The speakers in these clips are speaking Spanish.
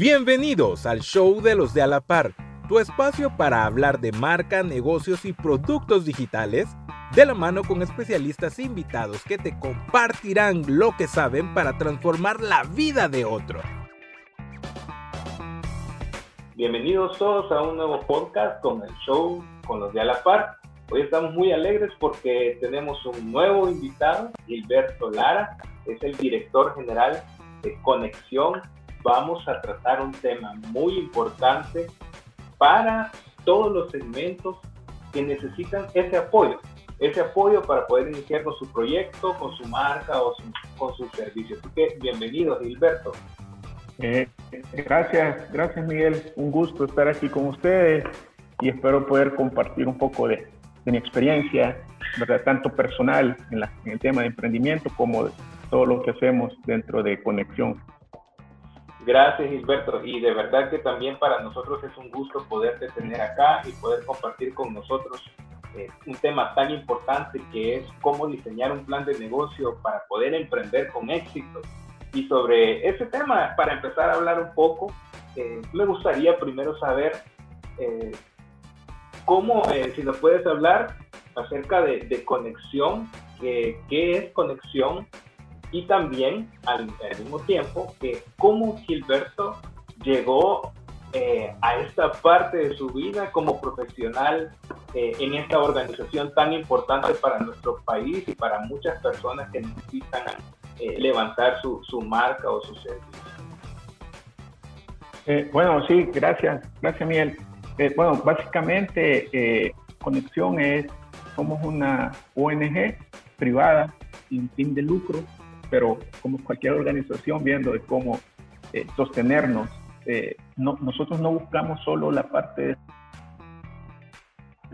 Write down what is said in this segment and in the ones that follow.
Bienvenidos al show de los de Alapar, tu espacio para hablar de marca, negocios y productos digitales de la mano con especialistas invitados que te compartirán lo que saben para transformar la vida de otro. Bienvenidos todos a un nuevo podcast con el show con los de Alapar. Hoy estamos muy alegres porque tenemos un nuevo invitado, Gilberto Lara, es el director general de Conexión. Vamos a tratar un tema muy importante para todos los segmentos que necesitan ese apoyo ese apoyo para poder iniciar con su proyecto, con su marca o con sus servicios. Así que bienvenido, Gilberto. Eh, gracias, gracias Miguel. Un gusto estar aquí con ustedes y espero poder compartir un poco de, mi experiencia, tanto personal en, en, el tema de emprendimiento como de todo lo que hacemos dentro de Conexión. Gracias Gilberto y de verdad que también para nosotros es un gusto poderte tener acá y poder compartir con nosotros eh, un tema tan importante que es cómo diseñar un plan de negocio para poder emprender con éxito. Y sobre ese tema, para empezar a hablar un poco, eh, me gustaría primero saber eh, cómo, si nos puedes hablar acerca de, conexión, qué es conexión y también al, al mismo tiempo que cómo Gilberto llegó eh, a esta parte de su vida como profesional eh, en esta organización tan importante para nuestro país y para muchas personas que necesitan eh, levantar su, su, marca o su servicio. bueno, sí, gracias, gracias Miguel. bueno, básicamente Conexión es, somos una ONG privada sin fin de lucro, pero como cualquier organización viendo de cómo sostenernos eh, no, nosotros no buscamos solo la parte de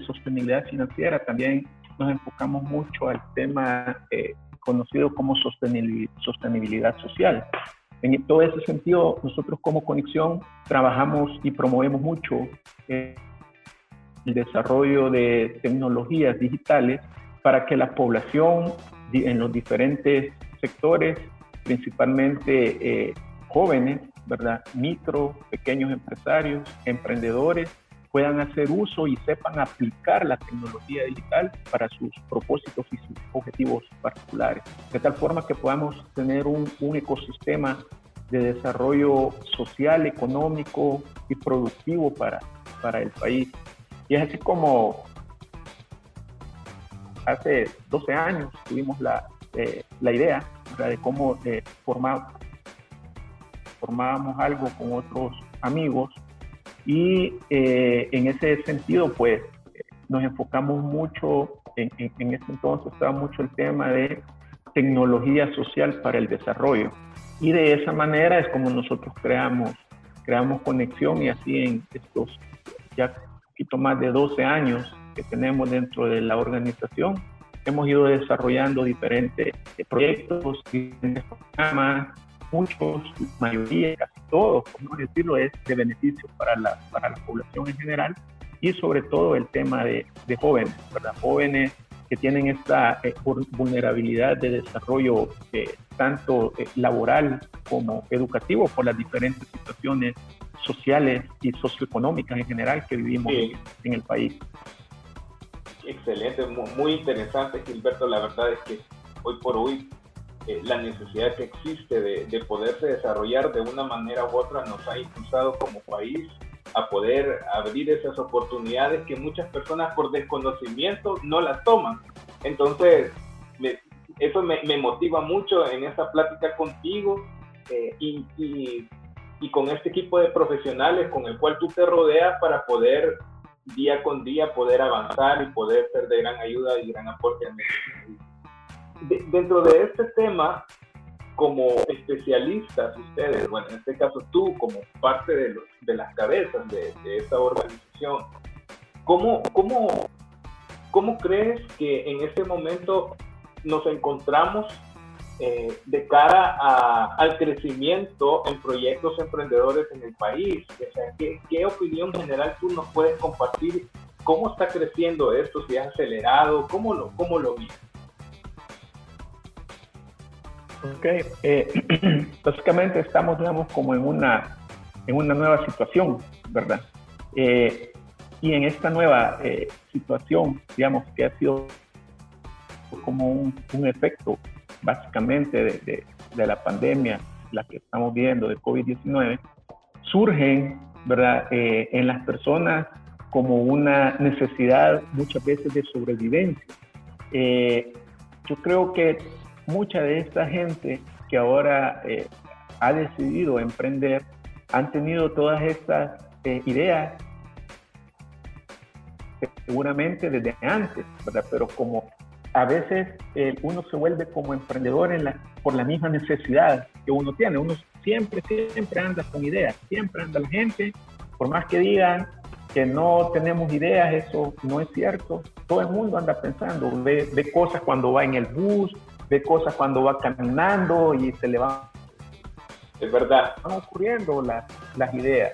sostenibilidad financiera, también nos enfocamos mucho al tema eh, conocido como sostenibilidad, social. En todo ese sentido, nosotros como Conexión trabajamos y promovemos mucho eh, el desarrollo de tecnologías digitales para que la población en los diferentes sectores, principalmente jóvenes, ¿verdad? Micro, pequeños empresarios, emprendedores puedan hacer uso y sepan aplicar la tecnología digital para sus propósitos y sus objetivos particulares, de tal forma que podamos tener un, un ecosistema de desarrollo social, económico y productivo para, para el país. Y es así como hace 12 años tuvimos la, eh, la idea de cómo eh, formábamos algo con otros amigos. Y eh, en ese sentido pues nos enfocamos mucho, en, en, ese entonces estaba mucho el tema de tecnología social para el desarrollo. Y de esa manera es como nosotros creamos, creamos conexión y así en estos ya un poquito más de 12 años que tenemos dentro de la organización hemos ido desarrollando diferentes proyectos, diferentes programas, muchos, mayoría, casi todos, como decirlo, es de beneficio para la, para la población en general y sobre todo el tema de, de jóvenes, ¿verdad? Jóvenes que tienen esta eh, vulnerabilidad de desarrollo eh, tanto eh, laboral como educativo por las diferentes situaciones sociales y socioeconómicas en general que vivimos en el país. Excelente, muy interesante, Gilberto. La verdad es que hoy por hoy eh, la necesidad que existe de, de, poderse desarrollar de una manera u otra nos ha impulsado como país a poder abrir esas oportunidades que muchas personas por desconocimiento no las toman. Entonces, eso me, me, motiva mucho en esta plática contigo eh, y, y, y, con este equipo de profesionales con el cual tú te rodeas para poder día con día poder avanzar y poder ser de gran ayuda y gran aporte nuestro dentro de este tema, como especialistas ustedes, bueno, en este caso tú como parte de, los, de las cabezas de, esta organización, ¿cómo, cómo, ¿cómo crees que en este momento nos encontramos eh, de cara al crecimiento en proyectos emprendedores en el país? O sea, ¿qué, ¿qué, opinión general tú nos puedes compartir? ¿Cómo está creciendo esto? ¿Si ha acelerado? ¿Cómo lo, cómo lo? Ok, eh, básicamente estamos, digamos, como en una en una nueva situación, ¿verdad? Eh, y en esta nueva situación, digamos, que ha sido como un, efecto básicamente de, de, la pandemia, la que estamos viendo de COVID-19, surgen, ¿verdad?, eh, en las personas como una necesidad muchas veces de sobrevivencia. yo creo que mucha de esta gente que ahora ha decidido emprender han tenido todas estas ideas seguramente desde antes, ¿verdad? Pero como a veces eh, uno se vuelve como emprendedor en la, por la misma necesidad que uno tiene. Uno siempre, siempre anda con ideas, siempre anda la gente, por más que digan que no tenemos ideas, eso no es cierto. Todo el mundo anda pensando, ve, ve cosas cuando va en el bus, ve cosas cuando va caminando y se le van. Es verdad. Van ocurriendo las, las ideas.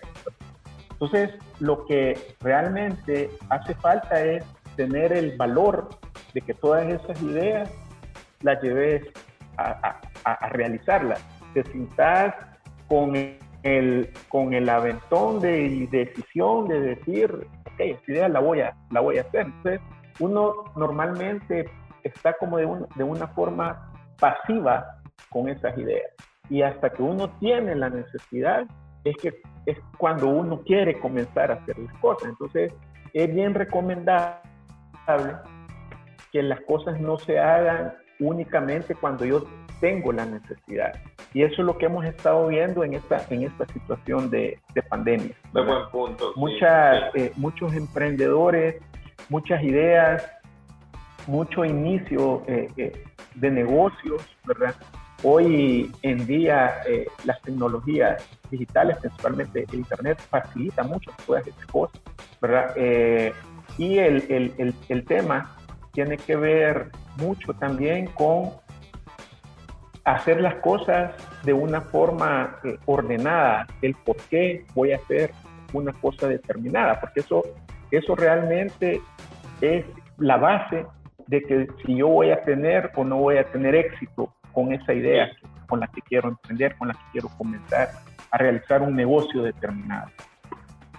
Entonces, lo que realmente hace falta es tener el valor de que todas esas ideas las lleves a, realizarlas. Te sientas con el, con el aventón de decisión de decir, ok, esta idea la voy a, la voy a hacer. Entonces, uno normalmente está como de, de una forma pasiva con esas ideas. Y hasta que uno tiene la necesidad, es que es cuando uno quiere comenzar a hacer las cosas. Entonces, es bien recomendable que las cosas no se hagan únicamente cuando yo tengo la necesidad. Y eso es lo que hemos estado viendo en esta, en esta situación de, de pandemia. De buen punto. Muchas, eh, muchos emprendedores, muchas ideas, mucho inicio eh, eh, de negocios, ¿verdad? Hoy en día las tecnologías digitales, principalmente el Internet, facilita mucho todas estas cosas, ¿verdad? Y el, el, el, tema tiene que ver mucho también con hacer las cosas de una forma eh, ordenada, el por qué voy a hacer una cosa determinada, porque eso, eso realmente es la base de que si yo voy a tener o no voy a tener éxito con esa idea con la que quiero emprender, con la que quiero comenzar a realizar un negocio determinado.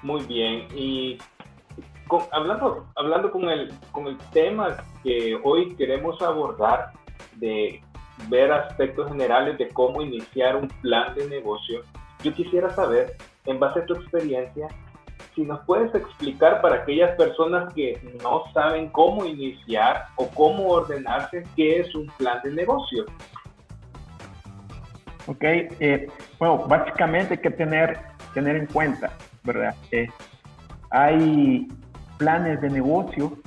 Muy bien, y hablando, hablando con, el, con el tema que hoy queremos abordar, de ver aspectos generales de cómo iniciar un plan de negocio, yo quisiera saber, en base a tu experiencia, si nos puedes explicar para aquellas personas que no saben cómo iniciar o cómo ordenarse, qué es un plan de negocio. Ok, eh, bueno, básicamente hay que tener, tener en cuenta, ¿verdad? Eh, hay planes de negocio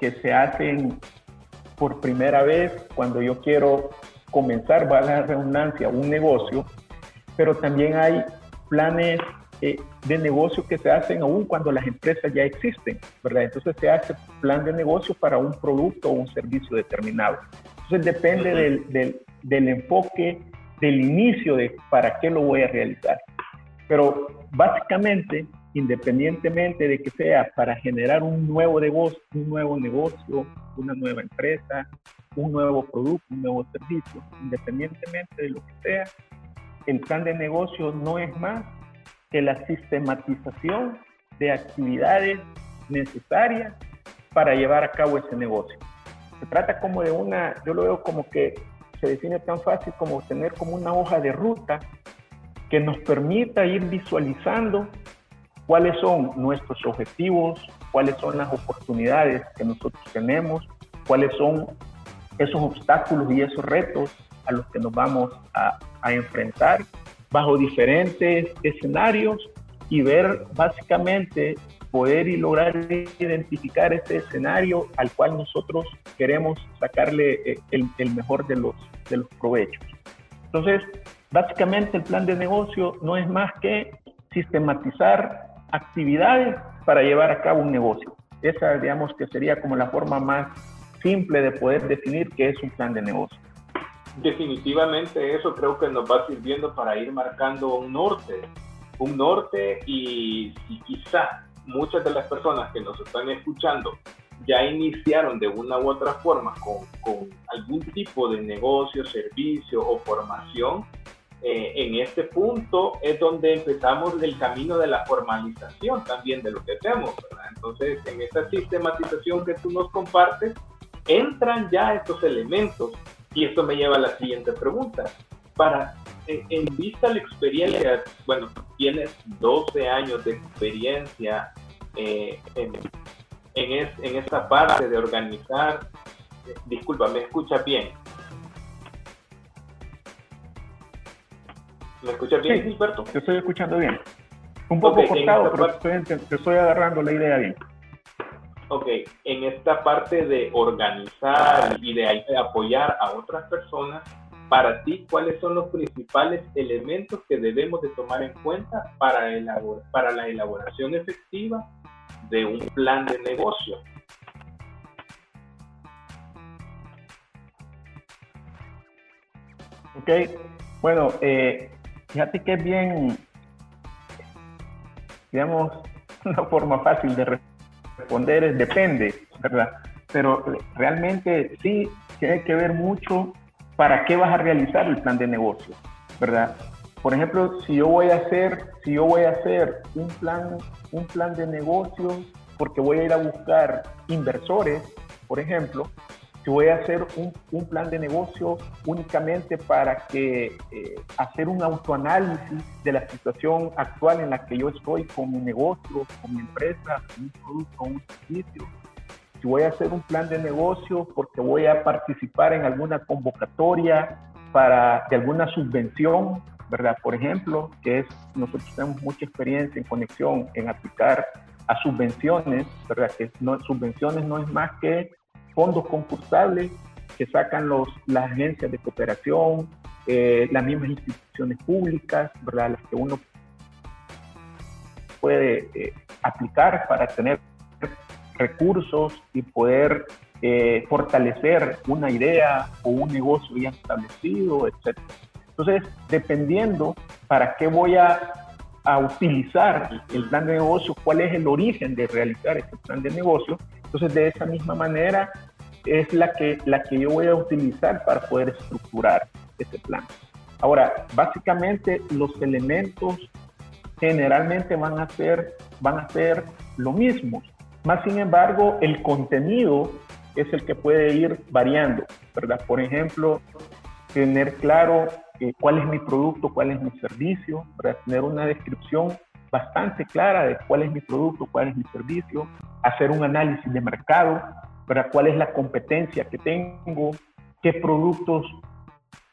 que se hacen por primera vez cuando yo quiero comenzar, va a la redundancia, un negocio, pero también hay planes eh, de negocio que se hacen aún cuando las empresas ya existen, ¿verdad? Entonces se hace plan de negocio para un producto o un servicio determinado. Entonces depende del, del, del enfoque del inicio de para qué lo voy a realizar. Pero básicamente, independientemente de que sea para generar un nuevo negocio, un nuevo negocio, una nueva empresa, un nuevo producto, un nuevo servicio, independientemente de lo que sea, el plan de negocio no es más que la sistematización de actividades necesarias para llevar a cabo ese negocio. Se trata como de una, yo lo veo como que se define tan fácil como tener como una hoja de ruta que nos permita ir visualizando cuáles son nuestros objetivos, cuáles son las oportunidades que nosotros tenemos, cuáles son esos obstáculos y esos retos a los que nos vamos a, a enfrentar bajo diferentes escenarios y ver básicamente poder y lograr identificar este escenario al cual nosotros queremos sacarle eh, el, mejor de los, de los provechos. Entonces, básicamente el plan de negocio no es más que sistematizar actividades para llevar a cabo un negocio. Esa, digamos, que sería como la forma más simple de poder definir qué es un plan de negocio. Definitivamente eso creo que nos va sirviendo para ir marcando un norte, un norte y, y quizá muchas de las personas que nos están escuchando ya iniciaron de una u otra forma con, con algún tipo de negocio, servicio o formación, eh, en este punto es donde empezamos el camino de la formalización también de lo que hacemos. Entonces, en esta sistematización que tú nos compartes, entran ya estos elementos. Y esto me lleva a la siguiente pregunta. Para, en, vista de la experiencia, bueno, tienes 12 años de experiencia eh, en, en, en esta parte de organizar. disculpa, ¿me escucha bien? ¿Me escuchas bien, sí, Gilberto? Te estoy escuchando bien. Un poco cortado, pero estoy, te estoy agarrando la idea bien. Ok, en esta parte de organizar y de apoyar a otras personas, para ti, ¿cuáles son los principales elementos que debemos de tomar en cuenta para, para la elaboración efectiva de un plan de negocio? Ok, bueno, eh, Fíjate que es bien, digamos, una forma fácil de responder es depende, ¿verdad? Pero realmente sí tiene que ver mucho para qué vas a realizar el plan de negocio, ¿verdad? Por ejemplo, si yo voy a hacer, si yo voy a hacer un plan, un plan de negocio porque voy a ir a buscar inversores, por ejemplo, si voy a hacer un, plan de negocio únicamente para que eh, hacer un autoanálisis de la situación actual en la que yo estoy con mi negocio, con mi empresa, con un producto, con un servicio. Si voy a hacer un plan de negocio porque voy a participar en alguna convocatoria para de alguna subvención, ¿verdad? Por ejemplo, que es nosotros tenemos mucha experiencia en conexión en aplicar a subvenciones, ¿verdad? Que no, subvenciones no es más que fondos concursables que sacan los, las agencias de cooperación, eh, las mismas instituciones públicas, ¿verdad? las que uno puede eh, aplicar para tener recursos y poder eh, fortalecer una idea o un negocio ya establecido, etc. Entonces, dependiendo para qué voy a, a utilizar el plan de negocio, cuál es el origen de realizar ese plan de negocio, entonces, de esa misma manera es la que, la que yo voy a utilizar para poder estructurar ese plan. Ahora, básicamente los elementos generalmente van a ser, van a ser lo mismo. Más sin embargo, el contenido es el que puede ir variando, ¿verdad? Por ejemplo, tener claro eh, cuál es mi producto, cuál es mi servicio, para tener una descripción bastante clara de cuál es mi producto, cuál es mi servicio, hacer un análisis de mercado, para cuál es la competencia que tengo, qué productos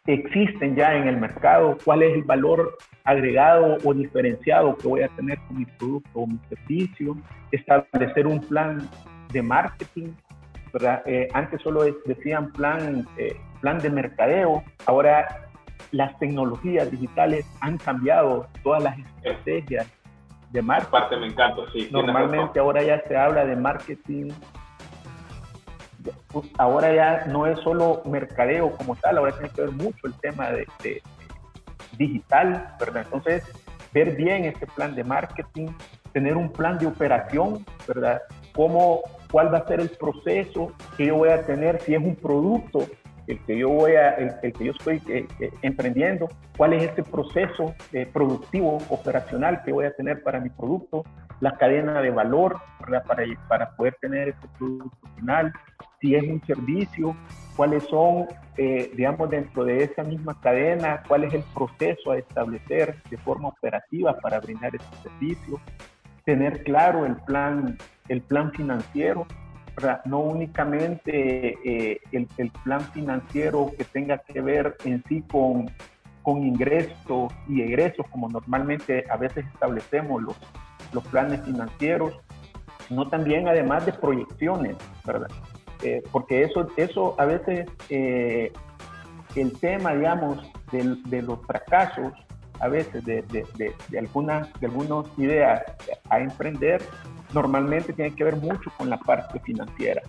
existen ya en el mercado, cuál es el valor agregado o diferenciado que voy a tener con mi producto o mi servicio, establecer un plan de marketing. Eh, antes solo decían plan, eh, plan de mercadeo, ahora las tecnologías digitales han cambiado todas las estrategias de marketing. Parte me encanta, sí. Normalmente ahora ya se habla de marketing pues, ahora ya no es solo mercadeo como tal, ahora tiene que ver mucho el tema de, digital, ¿verdad? Entonces, ver bien ese plan de marketing, tener un plan de operación, ¿verdad? Cómo, cuál va a ser el proceso que yo voy a tener si es un producto el que yo voy a, el, que yo estoy eh, eh, emprendiendo, cuál es este proceso eh, productivo, operacional que voy a tener para mi producto, la cadena de valor para, para poder tener este producto final, si es un servicio, cuáles son, digamos, dentro de esa misma cadena, cuál es el proceso a establecer de forma operativa para brindar ese servicio, tener claro el plan, el plan financiero, no únicamente eh, el, plan financiero que tenga que ver en sí con, con ingresos y egresos, como normalmente a veces establecemos los, los planes financieros, sino también además de proyecciones, ¿verdad? Eh, porque eso, eso a veces, eh, el tema, digamos, de, de, los fracasos, a veces de, de, de, algunas, de algunas ideas a emprender, normalmente tiene que ver mucho con la parte financiera.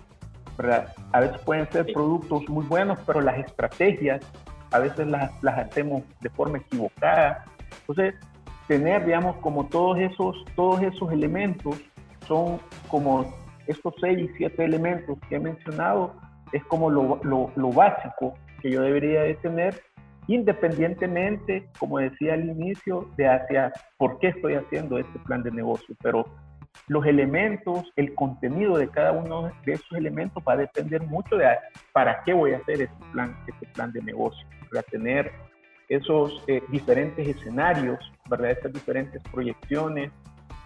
¿verdad? A veces pueden ser productos muy buenos, pero las estrategias a veces las, las hacemos de forma equivocada. Entonces, tener, digamos, como todos esos, todos esos elementos son como estos seis, siete elementos que he mencionado, es como lo, lo, lo básico que yo debería de tener independientemente, como decía al inicio, de hacia por qué estoy haciendo este plan de negocio, pero los elementos, el contenido de cada uno de esos elementos va a depender mucho de para qué voy a hacer este plan, este plan de negocio, para tener esos eh, diferentes escenarios, ¿verdad? Esas diferentes proyecciones,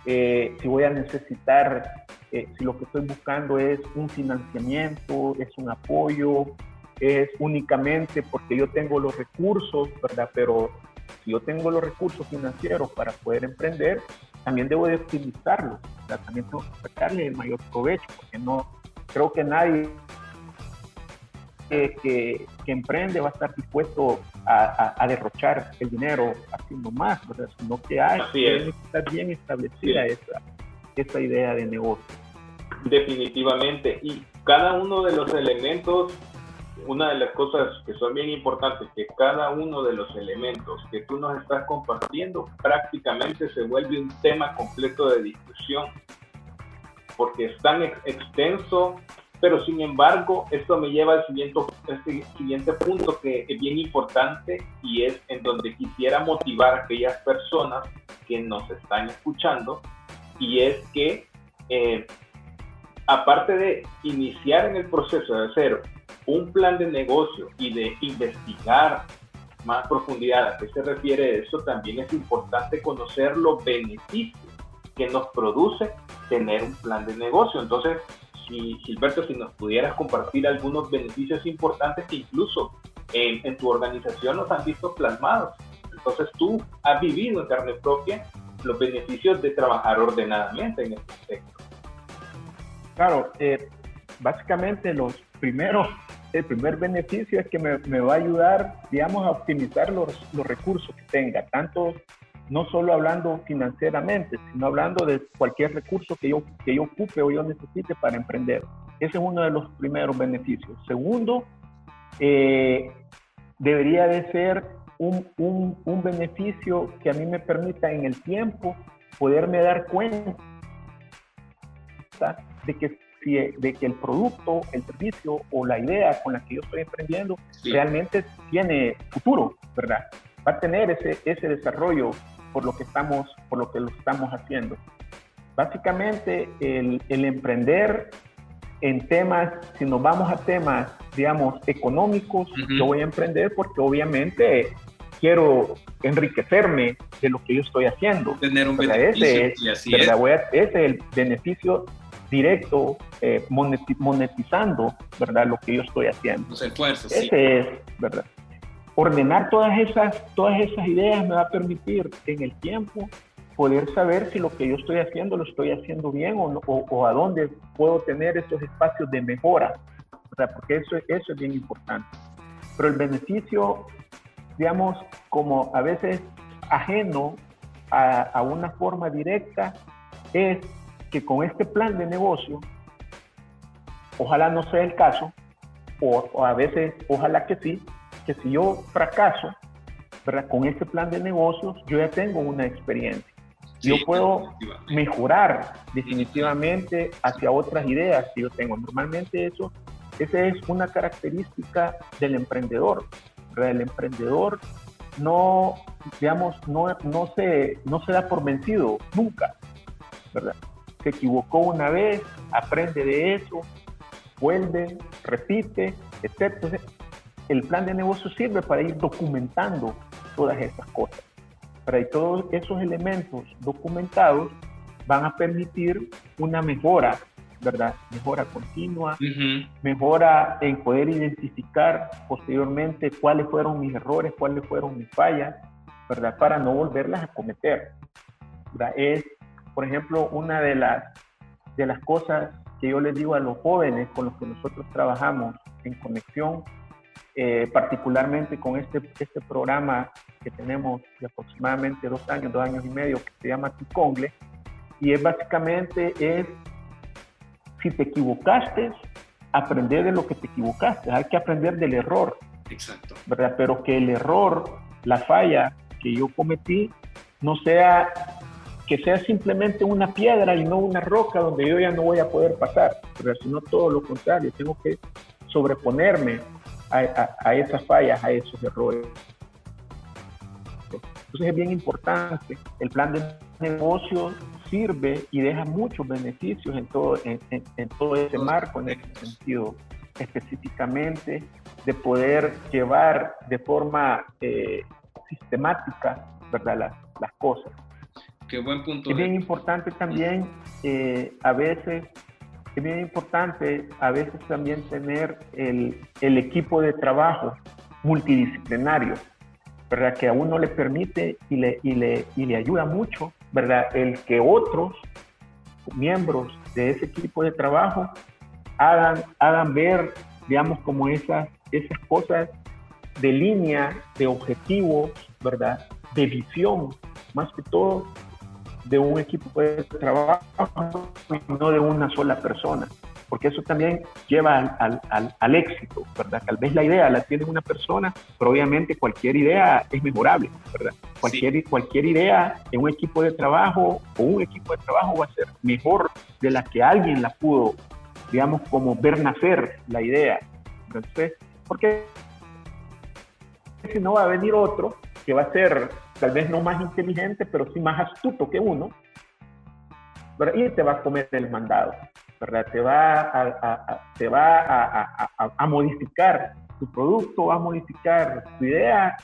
eh, si voy a necesitar, eh, si lo que estoy buscando es un financiamiento, es un apoyo, es únicamente porque yo tengo los recursos, ¿verdad? Pero si yo tengo los recursos financieros para poder emprender, también debo de optimizarlos, ¿verdad? También tengo que sacarle el mayor provecho, porque no creo que nadie que, que, emprende va a estar dispuesto a, derrochar el dinero haciendo más, ¿verdad? sino que hay que estar bien establecida esa, esa idea de negocio. Definitivamente, y cada uno de los elementos una de las cosas que son bien importantes, que cada uno de los elementos que tú nos estás compartiendo prácticamente se vuelve un tema completo de discusión, porque es tan extenso, pero sin embargo, esto me lleva al siguiente, este siguiente punto que es bien importante y es en donde quisiera motivar a aquellas personas que nos están escuchando, y es que eh, aparte de iniciar en el proceso de cero, un plan de negocio y de investigar más profundidad a qué se refiere eso, también es importante conocer los beneficios que nos produce tener un plan de negocio. Entonces, si, Gilberto, si nos pudieras compartir algunos beneficios importantes que incluso en, tu organización nos han visto plasmados. Entonces, tú has vivido en carne propia los beneficios de trabajar ordenadamente en este sector. Claro, eh, básicamente los primeros el primer beneficio es que me, me, va a ayudar, digamos, a optimizar los, los, recursos que tenga, tanto no solo hablando financieramente, sino hablando de cualquier recurso que yo, que yo ocupe o yo necesite para emprender. Ese es uno de los primeros beneficios. Segundo, eh, debería de ser un, un, un beneficio que a mí me permita en el tiempo poderme dar cuenta de que de que el producto, el servicio o la idea con la que yo estoy emprendiendo realmente tiene futuro, ¿verdad? Va a tener ese, ese desarrollo por lo que estamos, por lo que lo estamos haciendo. Básicamente, el, el emprender en temas, si nos vamos a temas, digamos, económicos, yo voy a emprender porque obviamente quiero enriquecerme de lo que yo estoy haciendo. Tener un beneficio. Ese, es, ese es el beneficio directo eh, monetizando, ¿verdad? Lo que yo estoy haciendo. Los esfuerzos. Ese es, ¿verdad? Ordenar todas esas, todas esas ideas me va a permitir en el tiempo poder saber si lo que yo estoy haciendo lo estoy haciendo bien o, o, a dónde puedo tener esos espacios de mejora, ¿verdad? Porque eso, eso es bien importante. Pero el beneficio, digamos, como a veces ajeno a, a una forma directa, es que con este plan de negocio, ojalá no sea el caso, o, a veces ojalá que sí, que si yo fracaso, ¿verdad? con este plan de negocios, yo ya tengo una experiencia. yo puedo mejorar definitivamente hacia otras ideas que yo tengo. Normalmente eso, esa es una característica del emprendedor. ¿verdad? El emprendedor no, digamos, no, no, se, no se da por vencido nunca, ¿verdad? Se equivocó una vez, aprende de eso, vuelve, repite, etc. el plan de negocio sirve para ir documentando todas esas cosas. Para todos esos elementos documentados van a permitir una mejora, ¿verdad? Mejora continua, mejora en poder identificar posteriormente cuáles fueron mis errores, cuáles fueron mis fallas, ¿verdad? Para no volverlas a cometer. ¿verdad? Es por ejemplo, una de las, de las cosas que yo les digo a los jóvenes con los que nosotros trabajamos en conexión, eh, particularmente con este, este programa que tenemos de aproximadamente dos años, dos años y medio, que se llama Ticongle, y es básicamente es, si te equivocaste, aprender de lo que te equivocaste, hay que aprender del error. Exacto. ¿verdad? Pero que el error, la falla que yo cometí, no sea que sea simplemente una piedra y no una roca donde yo ya no voy a poder pasar, pero sino todo lo contrario, tengo que sobreponerme a, esas fallas, a esos errores. Entonces es bien importante. El plan de negocio sirve y deja muchos beneficios en todo, en, todo ese marco, en ese sentido, específicamente de poder llevar de forma eh, sistemática ¿verdad? Las, las cosas. Qué buen punto. Es bien importante también eh, a veces es bien importante a veces también tener el, el, equipo de trabajo multidisciplinario, ¿verdad? Que a uno le permite y le, y le, y le ayuda mucho, ¿verdad? El que otros miembros de ese equipo de trabajo hagan, hagan ver, digamos, como esas, esas cosas de línea, de objetivos, ¿verdad? De visión, más que todo de un equipo de trabajo, no de una sola persona, porque eso también lleva al, al, al, éxito, ¿verdad? Tal vez la idea la tiene una persona, pero obviamente cualquier idea es mejorable, ¿verdad? Cualquier, cualquier idea en un equipo de trabajo o un equipo de trabajo va a ser mejor de la que alguien la pudo, digamos, como ver nacer la idea. Entonces, porque si no va a venir otro que va a ser tal vez no más inteligente, pero sí más astuto que uno, y te va a comer el mandado, ¿verdad? Te va a, te va a, modificar tu producto, va a modificar tu idea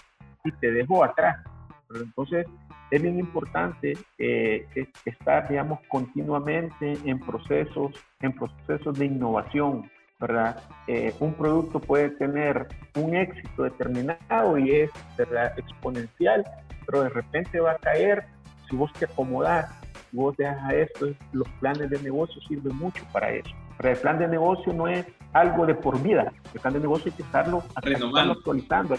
y te dejó atrás. Entonces, es bien importante eh, estar, digamos, continuamente en procesos, en procesos de innovación, ¿verdad? Eh, un producto puede tener un éxito determinado y es, ¿verdad?, exponencial, pero de repente va a caer si vos te acomodás, si vos dejas a esto, los planes de negocio sirven mucho para eso. Pero el plan de negocio no es algo de por vida, el plan de negocio hay que estarlo, actualizando,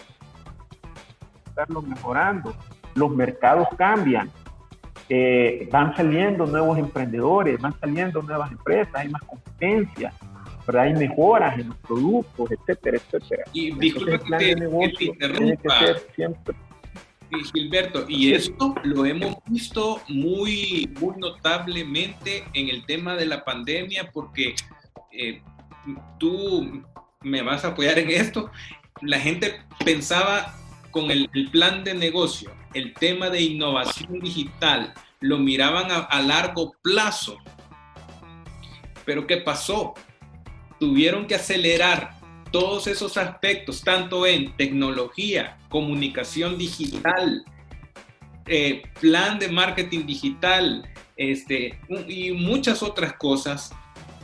estarlo mejorando. Los mercados cambian, eh, van saliendo nuevos emprendedores, van saliendo nuevas empresas, hay más competencia, ¿verdad? hay mejoras en los productos, etcétera, etcétera. Y disculpe el plan de negocio tiene que ser siempre Gilberto, y esto lo hemos visto muy, muy notablemente en el tema de la pandemia, porque eh, tú me vas a apoyar en esto. La gente pensaba con el, plan de negocio, el tema de innovación digital, lo miraban a largo plazo. Pero ¿qué pasó? Tuvieron que acelerar todos esos aspectos, tanto en tecnología, comunicación digital, eh, plan de marketing digital este, y muchas otras cosas,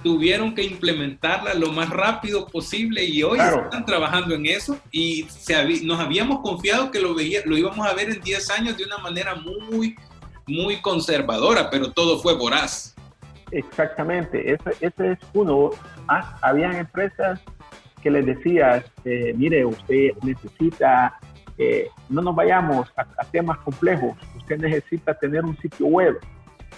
tuvieron que implementarla lo más rápido posible y hoy están trabajando en eso y nos habíamos confiado que lo, veía, lo íbamos a ver en 10 años de una manera muy, muy conservadora, pero todo fue voraz. Exactamente, ese, ese es uno. Ah, habían empresas que les decías, eh, mire, usted necesita, eh, no nos vayamos a, temas complejos, usted necesita tener un sitio web.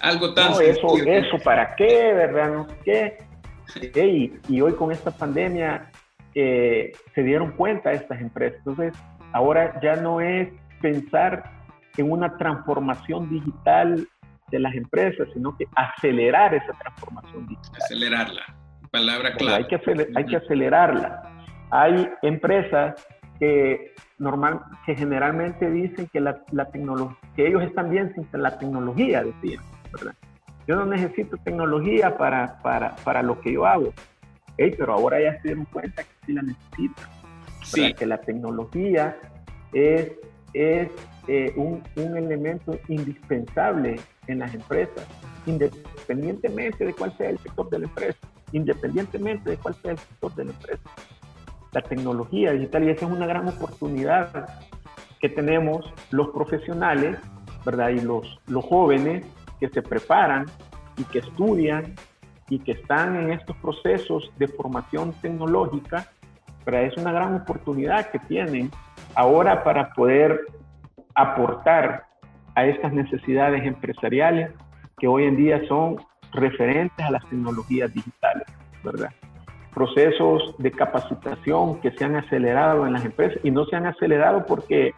Algo tan... No, eso, eso, ¿para qué? ¿Verdad? No sé qué. y hoy con esta pandemia eh, se dieron cuenta estas empresas. Entonces, ahora ya no es pensar en una transformación digital de las empresas, sino que acelerar esa transformación digital. Acelerarla. Palabra clave. Hay que, hay que acelerarla. Hay empresas que, normal, que generalmente dicen que, la, la que ellos están bien sin la tecnología, decían. Yo no necesito tecnología para, para, para lo que yo hago. pero ahora ya se dieron cuenta que sí la necesitan. Sí. Que la tecnología es, es eh, un, un, elemento indispensable en las empresas, independientemente de cuál sea el sector de la empresa independientemente de cuál sea el sector de la empresa. La tecnología digital, y esa es una gran oportunidad que tenemos los profesionales, ¿verdad? Y los, los jóvenes que se preparan y que estudian y que están en estos procesos de formación tecnológica, pero es una gran oportunidad que tienen ahora para poder aportar a estas necesidades empresariales que hoy en día son referentes a las tecnologías digitales, ¿verdad? Procesos de capacitación que se han acelerado en las empresas y no se han acelerado porque,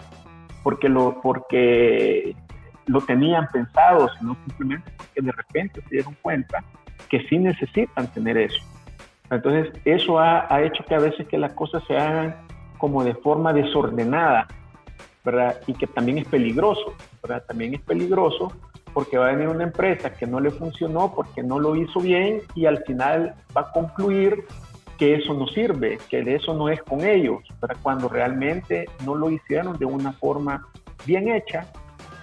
porque, lo, porque lo tenían pensado, sino simplemente porque de repente se dieron cuenta que sí necesitan tener eso. Entonces, eso ha, ha hecho que a veces que las cosas se hagan como de forma desordenada, ¿verdad? Y que también es peligroso, ¿verdad? También es peligroso porque va a venir una empresa que no le funcionó, porque no lo hizo bien y al final va a concluir que eso no sirve, que eso no es con ellos, ¿verdad? cuando realmente no lo hicieron de una forma bien hecha,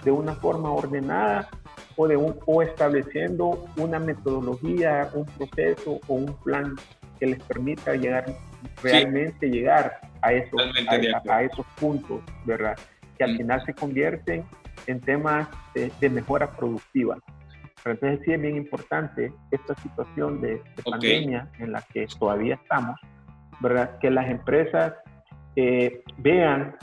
de una forma ordenada o, de un, o estableciendo una metodología, un proceso o un plan que les permita llegar realmente llegar a esos, a, esos puntos, ¿verdad? Que al mm. final se convierten en temas de, mejora productiva. Pero entonces sí es bien importante esta situación de, pandemia en la que todavía estamos, ¿verdad? Que las empresas eh, vean,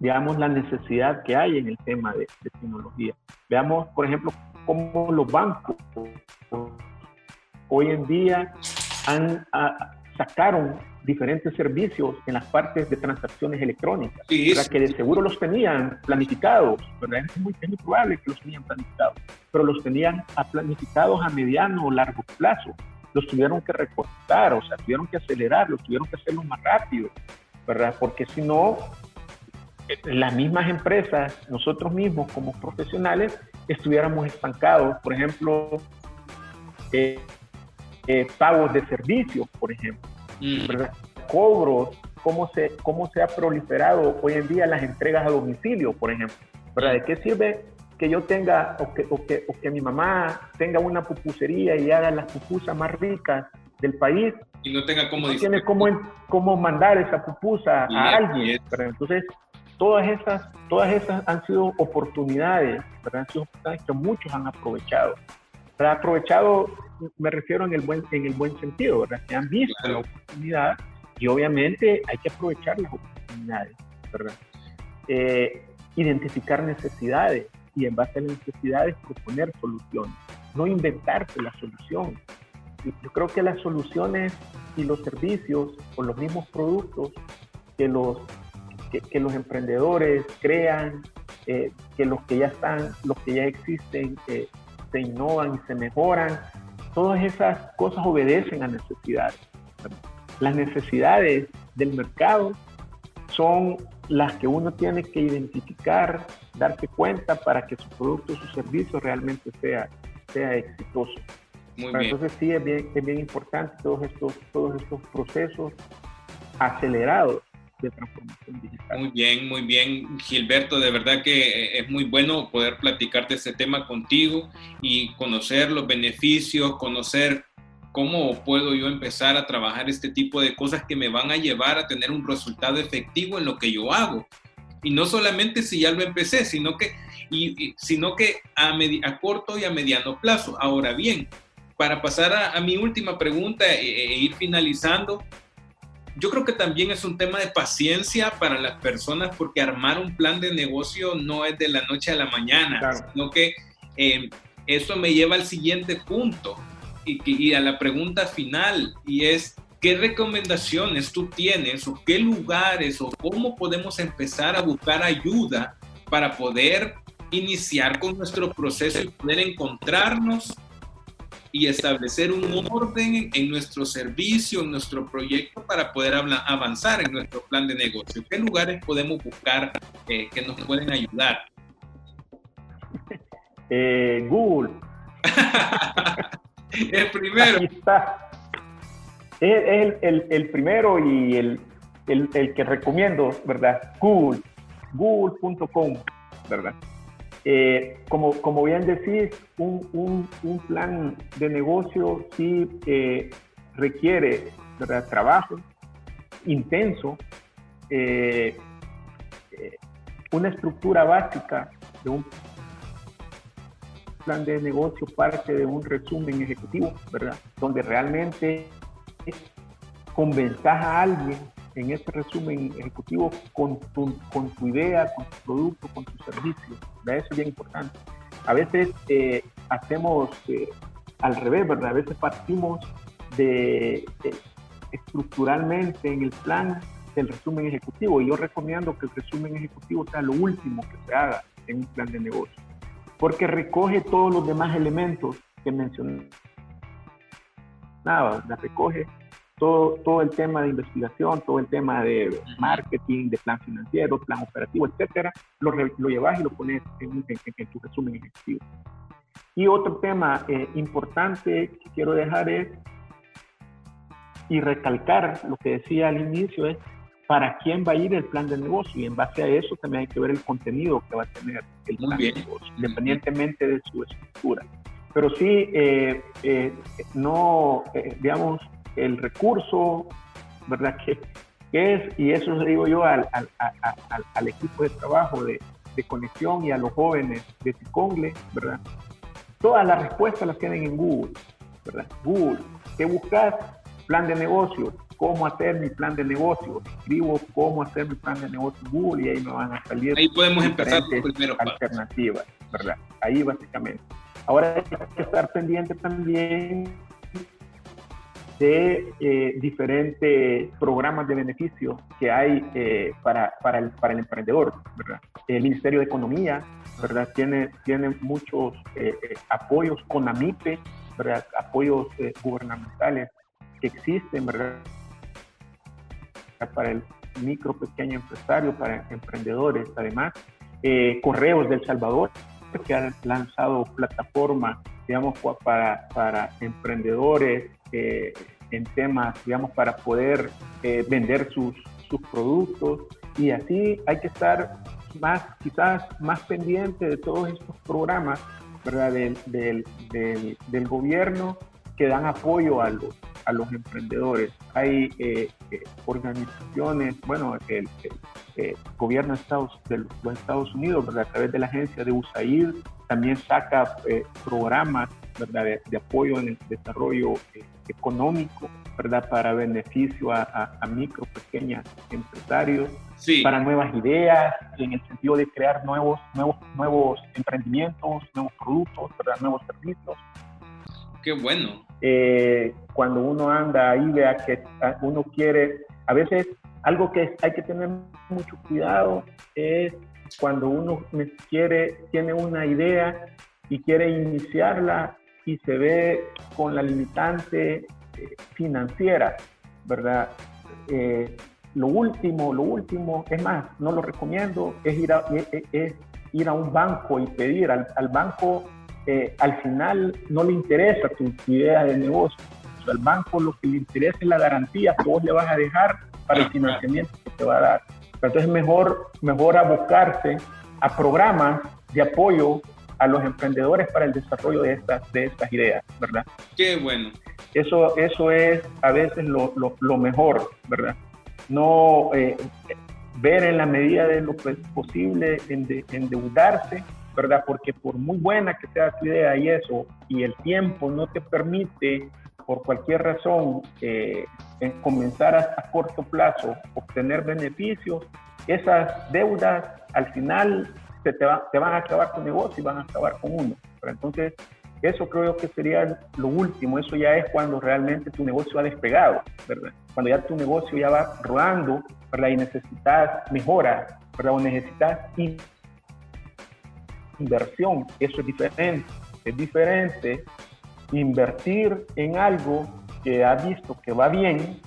digamos, la necesidad que hay en el tema de, tecnología. Veamos, por ejemplo, cómo los bancos hoy en día han, sacaron diferentes servicios en las partes de transacciones electrónicas, sí, que de seguro los tenían planificados, ¿verdad? Es muy, probable que los tenían planificados, pero los tenían planificados a mediano o largo plazo. Los tuvieron que recortar, o sea, tuvieron que acelerar, los tuvieron que hacerlo más rápido, ¿verdad? Porque si no, las mismas empresas, nosotros mismos como profesionales, estuviéramos estancados. Por ejemplo, eh, eh, pagos de servicios, por ejemplo, mm. cobros, cómo se, cómo se ha proliferado hoy en día las entregas a domicilio, por ejemplo. ¿verdad? ¿De qué sirve que yo tenga o que, o que, o que mi mamá tenga una pupusería y haga las pupusas más ricas del país y no tenga cómo no tiene cómo, cómo mandar esa pupusa a alguien. Entonces, todas esas, todas esas han sido oportunidades, ¿verdad? Han sido oportunidades que muchos han aprovechado. ¿Verdad? Aprovechado me refiero en el buen, en el buen sentido, ¿verdad? Que han visto la oportunidad y obviamente hay que aprovechar las oportunidades, ¿verdad? Eh, identificar necesidades y en base a las necesidades proponer soluciones, no inventarse la solución. Yo creo que las soluciones y los servicios o los mismos productos que los, que, los emprendedores crean, eh, que los que ya están, los que ya existen, eh, se innovan y se mejoran, todas esas cosas obedecen a necesidades. Las necesidades del mercado son las que uno tiene que identificar, darse cuenta para que su producto su servicio realmente sea, sea exitoso. Entonces sí es bien, es bien importante todos estos, todos estos procesos acelerados de transformación digital. Muy bien, muy bien, Gilberto, de verdad que eh, es muy bueno poder platicar de este tema contigo y conocer los beneficios, conocer cómo puedo yo empezar a trabajar este tipo de cosas que me van a llevar a tener un resultado efectivo en lo que yo hago. Y no solamente si ya lo empecé, sino que, y, sino que a, a, corto y a mediano plazo. Ahora bien, para pasar a, mi última pregunta e, e ir finalizando, yo creo que también es un tema de paciencia para las personas porque armar un plan de negocio no es de la noche a la mañana, sino que eh, eso me lleva al siguiente punto y, y, a la pregunta final y es, ¿qué recomendaciones tú tienes o qué lugares o cómo podemos empezar a buscar ayuda para poder iniciar con nuestro proceso y poder encontrarnos y establecer un orden en nuestro servicio, en nuestro proyecto para poder avanzar en nuestro plan de negocio. ¿Qué lugares podemos buscar eh, que nos pueden ayudar? Eh, Google. el primero. está. Es, el, el, primero y el, el, que recomiendo, ¿verdad? Google. Google.com, ¿verdad? Eh, como, como bien decís, un, un, un, plan de negocio sí eh, requiere trabajo intenso, eh, una estructura básica de un plan de negocio parte de un resumen ejecutivo, ¿verdad? Donde realmente convenzas a alguien en ese resumen ejecutivo con tu, con tu idea, con tu producto, con tu servicio. Eso es bien importante. A veces eh, hacemos eh, al revés, ¿verdad? A veces partimos de, estructuralmente en el plan del resumen ejecutivo. Y yo recomiendo que el resumen ejecutivo sea lo último que se haga en un plan de negocio, porque recoge todos los demás elementos que mencionaba, recoge todo, todo el tema de investigación, todo el tema de marketing, de plan financiero, plan operativo, etcétera, lo, lo llevas y lo pones en, en, tu resumen ejecutivo. Y otro tema eh, importante que quiero dejar es y recalcar lo que decía al inicio es para quién va a ir el plan de negocio y en base a eso también hay que ver el contenido que va a tener el plan de negocio, independientemente de su estructura. Pero sí, eh, eh, no, digamos, el recurso, ¿verdad? Que, es, y eso le digo yo al, al, al, equipo de trabajo de, de, conexión y a los jóvenes de Ticongle, ¿verdad? Todas las respuestas las tienen en Google, ¿verdad? Google, ¿qué buscas? Plan de negocio, cómo hacer mi plan de negocio. Escribo cómo hacer mi plan de negocio en Google y ahí me van a salir. Ahí podemos empezar primero. Alternativas, ¿verdad? Ahí básicamente. Ahora hay que estar pendiente también de eh, diferentes programas de beneficio que hay eh, para, para, el, para el emprendedor. El Ministerio de Economía ¿verdad? Tiene, tiene muchos eh, apoyos con AMIPE, ¿verdad? apoyos gubernamentales que existen ¿verdad? para el micro, pequeño empresario, para emprendedores. Además, Correos del Salvador, que han lanzado plataformas digamos, para, para emprendedores eh, en temas, digamos, para poder eh, vender sus, sus productos. Y así hay que estar más, quizás más pendiente de todos estos programas, ¿verdad? Del, del, del, gobierno que dan apoyo a los, a los emprendedores. Hay eh, organizaciones, bueno, el, gobierno de, Estados, de Estados Unidos, ¿verdad? a través de la agencia de USAID, también saca eh, programas ¿verdad? De, apoyo en el desarrollo eh, económico, ¿verdad? Para beneficio a, a, micro, pequeños empresarios, para nuevas ideas, en el sentido de crear nuevos, nuevos, nuevos emprendimientos, nuevos productos, ¿verdad? Nuevos servicios. Qué bueno. Eh, cuando uno anda ahí, vea que uno quiere, a veces algo que hay que tener mucho cuidado es cuando uno quiere, tiene una idea y quiere iniciarla y se ve con la limitante eh, financiera, ¿verdad? Eh, lo último, lo último, es más, no lo recomiendo, es ir a, es, ir a un banco y pedir al, banco, eh, al final no le interesa tu, idea de negocio, al banco lo que le interesa es la garantía que vos le vas a dejar para el financiamiento que te va a dar. Entonces mejor, mejor abocarse a programas de apoyo a los emprendedores para el desarrollo de estas, de estas ideas, ¿verdad? Qué bueno. Eso, eso es a veces lo, lo, mejor, ¿verdad? No eh, ver en la medida de lo posible endeudarse, ¿verdad? Porque por muy buena que sea tu idea y eso, y el tiempo no te permite, por cualquier razón, eh, comenzar a, corto plazo, obtener beneficios, esas deudas al final te, te, van a acabar tu negocio y van a acabar con uno. Pero entonces, eso creo que sería lo último. Eso ya es cuando realmente tu negocio ha despegado, ¿verdad? Cuando ya tu negocio ya va rodando, ¿verdad? Y necesitas mejora, ¿verdad? O necesitas inversión. Eso es diferente. Es diferente invertir en algo que has visto que va bien,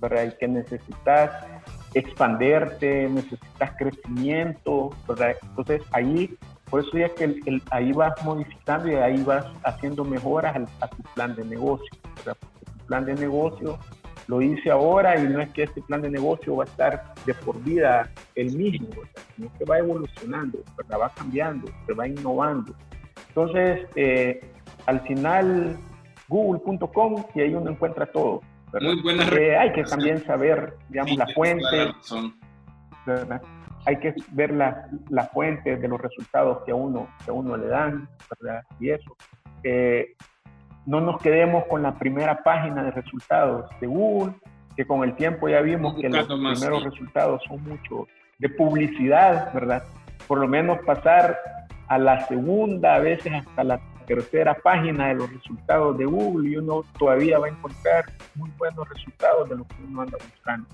¿verdad? Y que necesitas expanderte, necesitas crecimiento, ¿verdad? Entonces ahí, por eso ya que el, ahí vas modificando y ahí vas haciendo mejoras a, tu plan de negocio, ¿verdad? Porque tu plan de negocio lo hice ahora y no es que este plan de negocio va a estar de por vida el mismo, sino que va evolucionando, va cambiando, se va innovando. Entonces, eh, al final, google.com y ahí uno encuentra todo. Muy buena eh, hay que también saber, digamos, la fuente. Hay que ver la, la, fuente de los resultados que a uno, que a uno le dan, ¿verdad? Y eso. Eh, no nos quedemos con la primera página de resultados de Google, que con el tiempo ya vimos que los primeros resultados son mucho de publicidad, ¿verdad? Por lo menos pasar a la segunda, a veces hasta la tercera página de los resultados de Google y uno todavía va a encontrar muy buenos resultados de lo que uno anda buscando.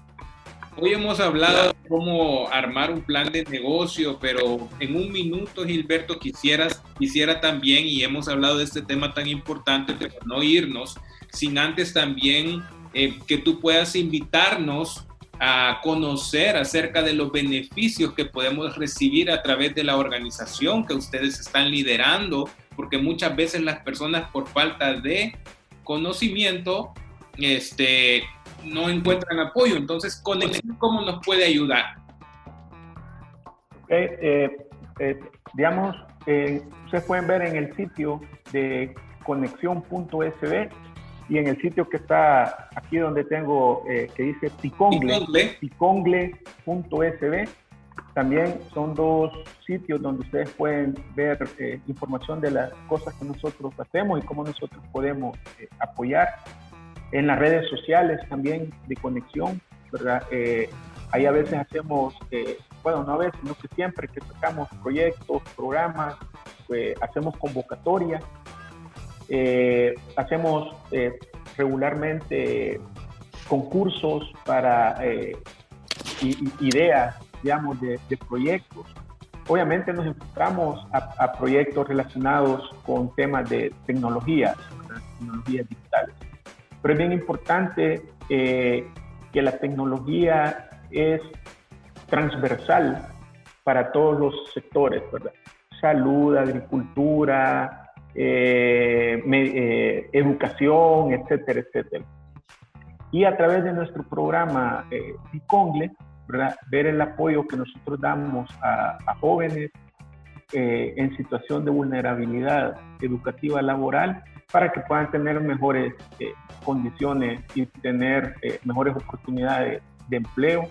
Hoy hemos hablado de cómo armar un plan de negocio, pero en un minuto, Gilberto, quisieras, quisiera también, y hemos hablado de este tema tan importante, de no irnos sin antes también eh, que tú puedas invitarnos a conocer acerca de los beneficios que podemos recibir a través de la organización que ustedes están liderando, porque muchas veces las personas por falta de conocimiento este, no encuentran apoyo. Entonces, ¿cómo nos puede ayudar? Eh, eh, digamos, eh, ustedes pueden ver en el sitio de conexión.sb y en el sitio que está aquí donde tengo, eh, que dice picongle, picongle.sb, también son dos sitios donde ustedes pueden ver eh, información de las cosas que nosotros hacemos y cómo nosotros podemos eh, apoyar. En las redes sociales también de conexión, ¿verdad? ahí a veces hacemos, bueno, no a veces, sino que siempre que sacamos proyectos, programas, hacemos convocatorias eh, hacemos eh, regularmente concursos para eh, ideas, digamos, de, proyectos. Obviamente nos enfocamos a, proyectos relacionados con temas de tecnologías, tecnologías digitales. Pero es bien importante que la tecnología es transversal para todos los sectores. Salud, agricultura, eh, eh, educación, etcétera, etcétera. Y a través de nuestro programa eh, ver el apoyo que nosotros damos a, jóvenes eh, en situación de vulnerabilidad educativa laboral para que puedan tener mejores condiciones y tener mejores oportunidades de empleo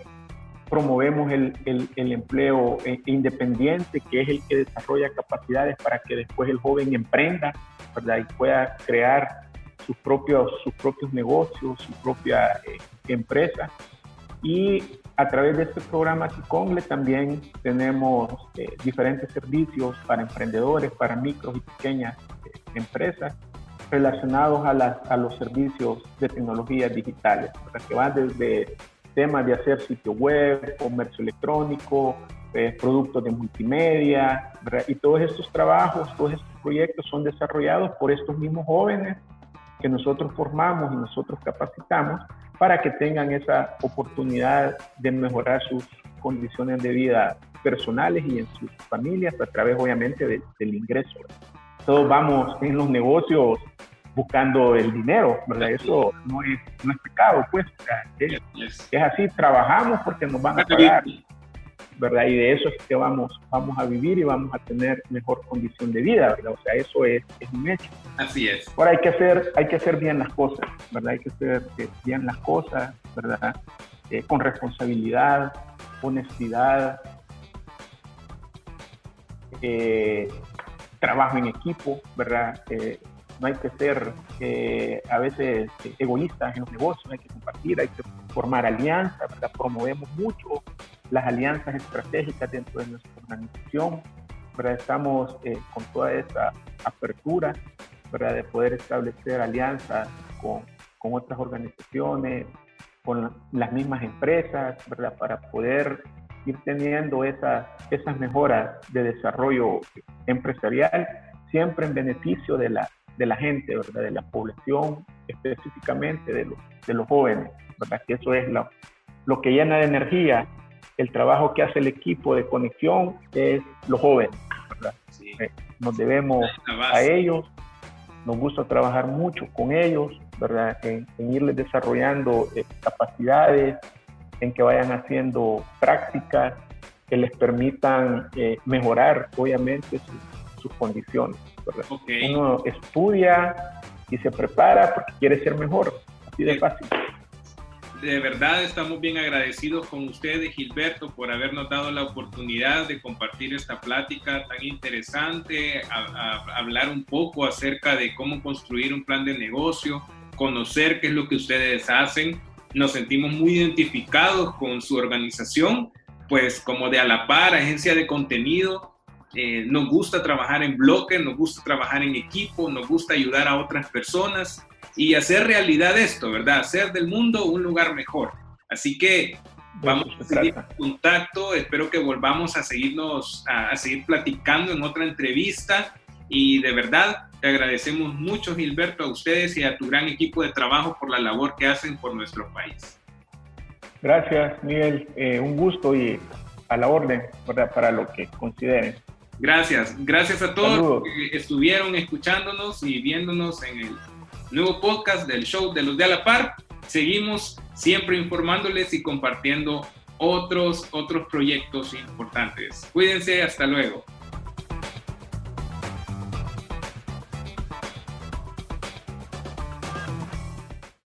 promovemos el, el, empleo eh, independiente, que es el que desarrolla capacidades para que después el joven emprenda ¿verdad? y pueda crear sus propios, sus propios negocios, su propia eh, empresa. Y a través de este programa Cicongle también tenemos eh, diferentes servicios para emprendedores, para micros y pequeñas empresas relacionados a, las, a los servicios de tecnologías digitales, que van desde temas de hacer sitio web, comercio electrónico, eh, productos de multimedia, y todos estos trabajos, todos estos proyectos son desarrollados por estos mismos jóvenes que nosotros formamos y nosotros capacitamos para que tengan esa oportunidad de mejorar sus condiciones de vida personales y en sus familias a través obviamente del ingreso. Todos vamos en los negocios buscando el dinero, ¿verdad? Eso no es, no es pecado, pues. es, así, trabajamos porque nos van a pagar, ¿verdad? Y de eso es que vamos, vamos a vivir y vamos a tener mejor condición de vida, ¿verdad? O sea, eso es, es un hecho. Así es. Ahora hay que hacer, hay que hacer bien las cosas, ¿verdad? Hay que hacer eh, bien las cosas, ¿verdad? Eh, con responsabilidad, honestidad, eh, trabajo en equipo, ¿verdad? no hay que ser eh, a veces egoístas en los negocios, hay que compartir, hay que formar alianzas, ¿verdad? promovemos mucho las alianzas estratégicas dentro de nuestra organización, ¿verdad? estamos eh, con toda esa apertura ¿verdad? de poder establecer alianzas con, con otras organizaciones, con las mismas empresas, ¿verdad? para poder ir teniendo esas, esas mejoras de desarrollo empresarial, siempre en beneficio de la, de la gente, ¿verdad? De la población, específicamente de los, de los jóvenes, ¿verdad? Que eso es lo, lo que llena de energía el trabajo que hace el equipo de conexión es los jóvenes. Eh, nos debemos a ellos, nos gusta trabajar mucho con ellos, ¿verdad? En, irles desarrollando eh, capacidades, en que vayan haciendo prácticas que les permitan eh, mejorar, obviamente, sus condiciones. Uno estudia y se prepara porque quiere ser mejor, así de fácil. De verdad estamos bien agradecidos con ustedes, Gilberto, por habernos dado la oportunidad de compartir esta plática tan interesante, hablar un poco acerca de cómo construir un plan de negocio, conocer qué es lo que ustedes hacen. Nos sentimos muy identificados con su organización, pues como de a la par, agencia de contenido, eh, nos gusta trabajar en bloque, nos gusta trabajar en equipo, nos gusta ayudar a otras personas y hacer realidad esto, ¿verdad? Hacer del mundo un lugar mejor. Así que vamos a seguir en contacto, espero que volvamos a seguirnos, a, seguir platicando en otra entrevista y de verdad Te agradecemos mucho, Gilberto, a ustedes y a tu gran equipo de trabajo por la labor que hacen por nuestro país. Gracias, Miguel. Eh, un gusto y a la orden para lo que consideren. Gracias, gracias a todos que estuvieron escuchándonos y viéndonos en el nuevo podcast del show de los de a la par. Seguimos siempre informándoles y compartiendo otros, otros proyectos importantes. Cuídense, hasta luego.